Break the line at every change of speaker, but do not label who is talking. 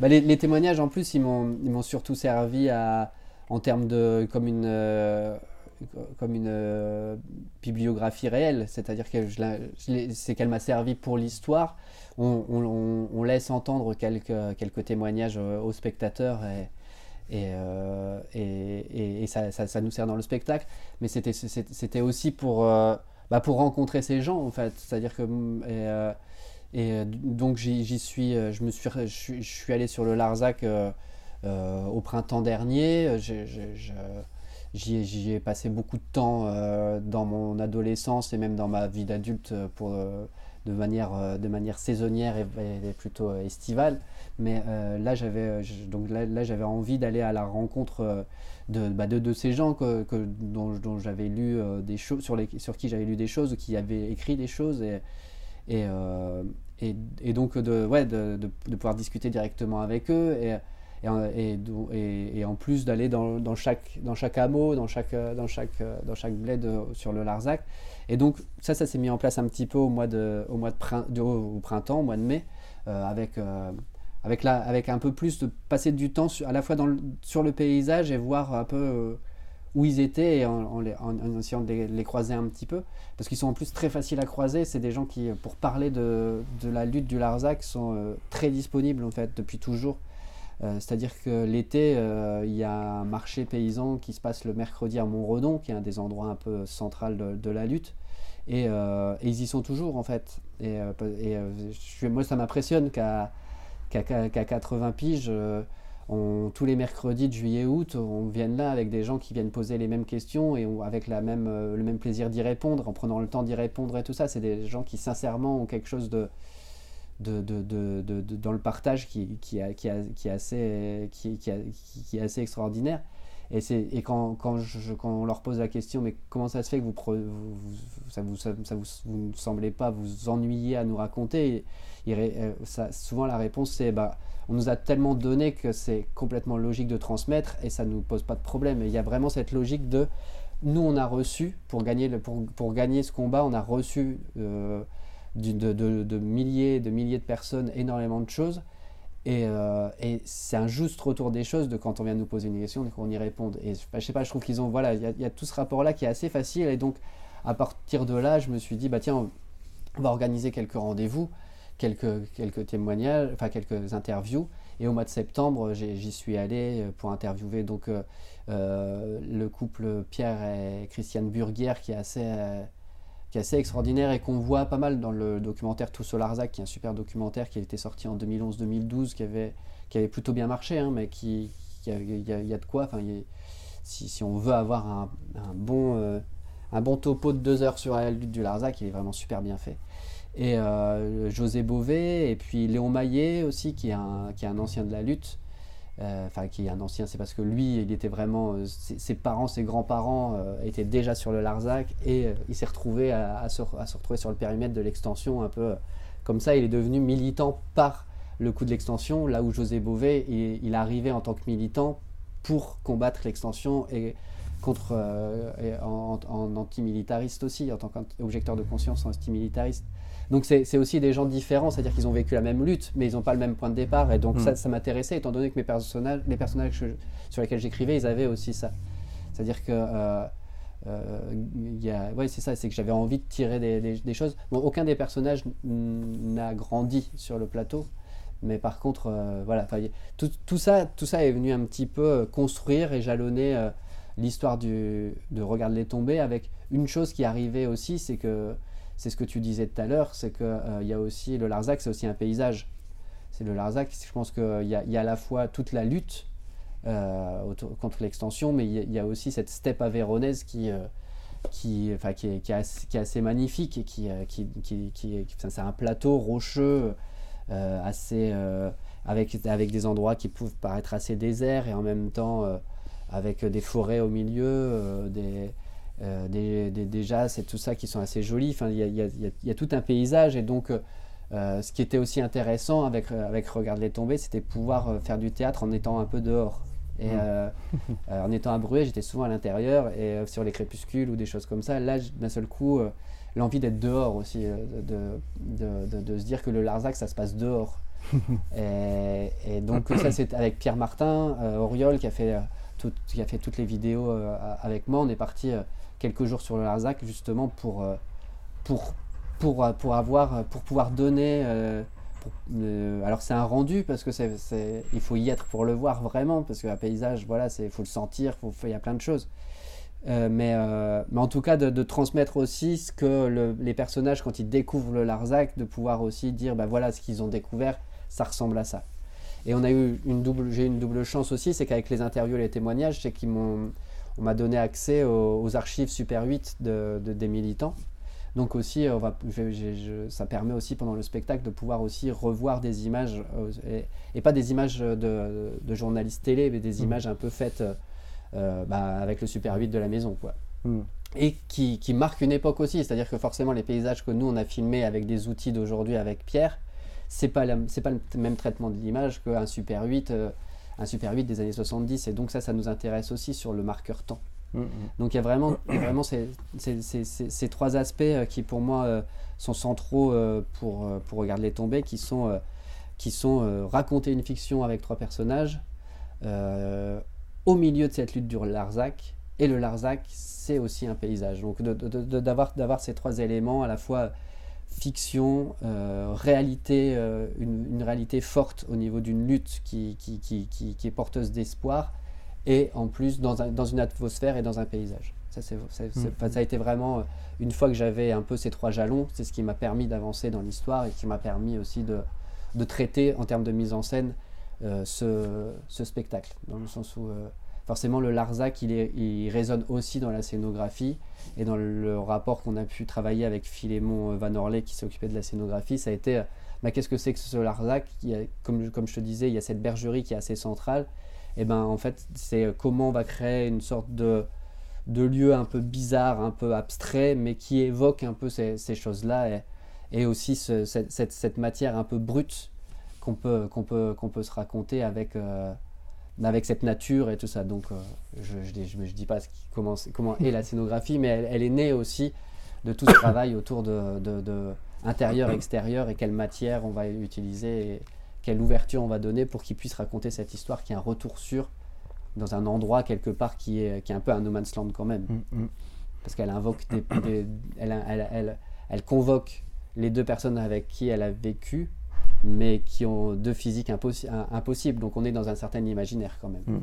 Bah, les, témoignages, en plus, ils m'ont surtout servi en termes de. comme une. euh, comme une euh, bibliographie réelle, c'est-à-dire que c'est qu'elle m'a servi pour l'histoire. On, laisse entendre quelques, témoignages euh, aux spectateurs et, ça, nous sert dans le spectacle, mais c'était aussi pour, bah, pour rencontrer ces gens en fait, c'est-à-dire que mm, et, euh, donc j'y suis, euh, je me suis, je, suis- allé sur le Larzac euh, au printemps dernier. J'y ai, passé beaucoup de temps dans mon adolescence et même dans ma vie d'adulte de, manière, saisonnière et, plutôt estivale. Mais là, j'avais donc là, j'avais envie d'aller à la rencontre de, bah, de, ces gens que, dont, j'avais lu des choses, sur, les, sur qui j'avais lu des choses, ou qui avaient écrit des choses. Et, euh, et, et donc de, ouais, de, de, pouvoir discuter directement avec eux. Et, et, et, en plus d'aller dans, dans chaque, dans chaque hameau, dans chaque, euh, dans chaque, euh, dans chaque bled sur le Larzac. Et donc ça, ça s'est mis en place un petit peu au mois de, au mois de, prin- de- au printemps, au mois de mai, avec, avec, la, avec un peu plus de passer du temps à la fois dans sur le paysage et voir un peu où ils étaient et en, essayant de les, croiser un petit peu. Parce qu'ils sont en plus très faciles à croiser. C'est des gens qui, pour parler de, la lutte du Larzac, sont euh, très disponibles en fait depuis toujours. Euh, C'est-à-dire que l'été, euh, il y a un marché paysan qui se passe le mercredi à Montredon, qui est un des endroits un peu central de, la lutte. Et, ils y sont toujours en fait. Et, moi, ça m'impressionne qu'à qu'à qu'à- qu'à 80 piges, tous les mercredis de juillet-août, on vienne là avec des gens qui viennent poser les mêmes questions et avec euh, le même plaisir d'y répondre, en prenant le temps d'y répondre et tout ça. C'est des gens qui sincèrement ont quelque chose de, dans le partage qui est assez extraordinaire. Et, et quand, quand, je- quand on leur pose la question, mais comment ça se fait que vous, ça vous, vous, vous ne semblez pas vous ennuyer à nous raconter? Il euh, Souvent la réponse c'est bah, on nous a tellement donné que c'est complètement logique de transmettre et ça ne nous pose pas de problème. Il y a vraiment cette logique de nous on a reçu, pour gagner, le, pour, pour gagner ce combat, on a reçu euh, du- de, de- de milliers de milliers de personnes énormément de choses. Et, euh, et c'est un juste retour des choses de quand on vient nous poser une question, qu'on y réponde. Et je sais pas, je trouve qu'ils ont, voilà, il y, a- tout ce rapport-là qui est assez facile. Et donc, à partir de là, je me suis dit, bah tiens, on va organiser quelques rendez-vous, quelques, quelques témoignages, enfin quelques interviews. Et au mois de septembre, j'y suis allé euh, pour interviewer donc euh, le couple Pierre et Christiane Burguière, qui est assez, qui est assez extraordinaire et qu'on voit pas mal dans le documentaire Tous au Larzac, qui est un super documentaire qui a été sorti en 2011-2012, qui avait, qui avait plutôt bien marché, hein, mais qui, il y, a- de quoi. Enfin, si, si on veut avoir un, un bon, euh, un bon topo de deux heures sur la lutte du Larzac, il est vraiment super bien fait. Et euh, José Bové, et puis Léon Maillet aussi, qui est un, qui est un ancien de la lutte. Euh, Enfin, qui est un ancien, c'est parce que lui, il était vraiment. euh, ses, parents, ses grands-parents euh, étaient déjà sur le Larzac et il s'est retrouvé à, se, retrouver sur le périmètre de l'extension un peu comme ça. Il est devenu militant par le coup de l'extension, là où José Bové, il, il arrivé en tant que militant pour combattre l'extension et contre euh, en, en antimilitariste aussi, en tant qu'objecteur de conscience antimilitariste. Donc c'est aussi des gens différents, c'est-à-dire qu'ils ont vécu la même lutte, mais ils n'ont pas le même point de départ. Et donc
Mm.
ça, ça m'intéressait, étant donné que mes personnages, les personnages je- sur lesquels j'écrivais, ils avaient aussi ça. C'est-à-dire que euh, euh, ouais, c'est ça, c'est que j'avais envie de tirer des, des- des choses. Bon, aucun des personnages n'a grandi sur le plateau, mais par contre, euh, voilà, tout, tout ça, tout ça est venu un petit peu euh, construire et jalonner l'histoire de Regarde les tomber avec une chose qui arrivait aussi, c'est que c'est ce que tu disais tout à l'heure, c'est que euh, y a aussi le Larzac, c'est aussi un paysage. C'est le Larzac, je pense qu'il y, y a à la fois toute la lutte euh, contre l'extension, mais il y, a- aussi cette steppe avéronaise qui, euh, qui, enfin, qui, est, qui, est assez, magnifique et qui, qui, c'est un plateau rocheux assez avec, avec des endroits qui peuvent paraître assez déserts et en même temps avec des forêts au milieu, euh, des, euh, des, des, et tout ça qui sont assez jolis. Enfin, il y a, y y y tout un paysage et donc euh, euh, ce qui était aussi intéressant avec, euh, avec Regarde les tomber, c'était pouvoir euh, faire du théâtre en étant un peu dehors. Et
Mm.
euh, euh, en étant à Bruet, j'étais souvent à l'intérieur et euh, sur les crépuscules ou des choses comme ça. Là, d'un seul coup, euh, l'envie d'être dehors aussi, euh, de, de, de- de se dire que le Larzac, ça se passe dehors. et, donc ça c'est avec Pierre Martin, euh, Auriol qui a, fait, qui a fait toutes les vidéos avec moi. On est parti quelques jours sur le Larzac justement pour, pour, pour, pour, avoir, pour pouvoir donner... alors c'est un rendu parce que c'est, il faut y être pour le voir vraiment parce qu'un paysage voilà c'est faut le sentir il y a plein de choses euh, mais, euh, mais, en tout cas, de, transmettre aussi ce que les personnages, quand ils découvrent le Larzac, de pouvoir aussi dire, ben voilà, ce qu'ils ont découvert, ça ressemble à ça. Et on a eu une double, j'ai eu une double chance aussi, c'est qu'avec les interviews et les témoignages, c'est qu'ils m'ont, on m'a donné accès aux, archives Super 8 de, des militants. Donc aussi, on va, ça permet aussi pendant le spectacle de pouvoir aussi revoir des images, euh, et, pas des images de, de, journalistes télé, mais des mmh. images un peu faites euh, bah, avec le Super 8 de la maison. Quoi. Hmm. Et qui, qui, marque une époque aussi, c'est-à-dire que forcément les paysages que nous on a filmés avec des outils d'aujourd'hui avec Pierre, c'est pas c'est pas le même traitement de l'image qu'un Super 8 euh, un Super 8 des années 70 et donc ça ça nous intéresse aussi sur le marqueur temps. Hmm, hmm. Donc il y a vraiment, vraiment ces, ces, ces, ces, trois aspects euh, qui pour moi sont centraux pour, pour regarder les tombées, qui sont, qui sont raconter une fiction avec trois personnages, au milieu de cette lutte du Larzac. Et le Larzac, c'est aussi un paysage. Donc d'avoir de, ces trois éléments, à la fois fiction, euh, réalité, euh, une, réalité forte au niveau d'une lutte qui, qui, qui, qui, est porteuse d'espoir, et en plus dans, dans, une atmosphère et dans un paysage. Ça, c'est, mmh. ça a été vraiment, euh, une fois que j'avais un peu ces trois jalons, c'est ce qui m'a permis d'avancer dans l'histoire et qui m'a permis aussi de, de traiter en termes de mise en scène euh, ce, ce, spectacle. Dans le sens où forcément le Larzac, il, résonne aussi dans la scénographie et dans le rapport qu'on a pu travailler avec Philémon euh, Van Orley qui s'est occupé de la scénographie, ça a été bah, qu'est-ce que c'est que ce Larzac? Comme, je te disais, il y a cette bergerie qui est assez centrale. Et ben en fait, c'est comment on va créer une sorte de, lieu un peu bizarre, un peu abstrait, mais qui évoque un peu ces, choses-là et, aussi ce, cette, matière un peu brute qu'on peut, se raconter avec, euh, avec cette nature et tout ça. Donc, euh, je ne je, je, dis pas ce qui, comment, comment est la scénographie, mais elle, est née aussi de tout ce travail autour de, de, intérieur, extérieur et quelle matière on va utiliser et quelle ouverture on va donner pour qu'il puisse raconter cette histoire qui est un retour sûr dans un endroit quelque part qui est, qui est un peu un no man's land quand même. Mm, mm. Parce qu'elle invoque des, elle, elle, elle, elle, convoque les deux personnes avec qui elle a vécu mais qui ont deux physiques impossibles. Donc on est dans un certain imaginaire quand même. Mm.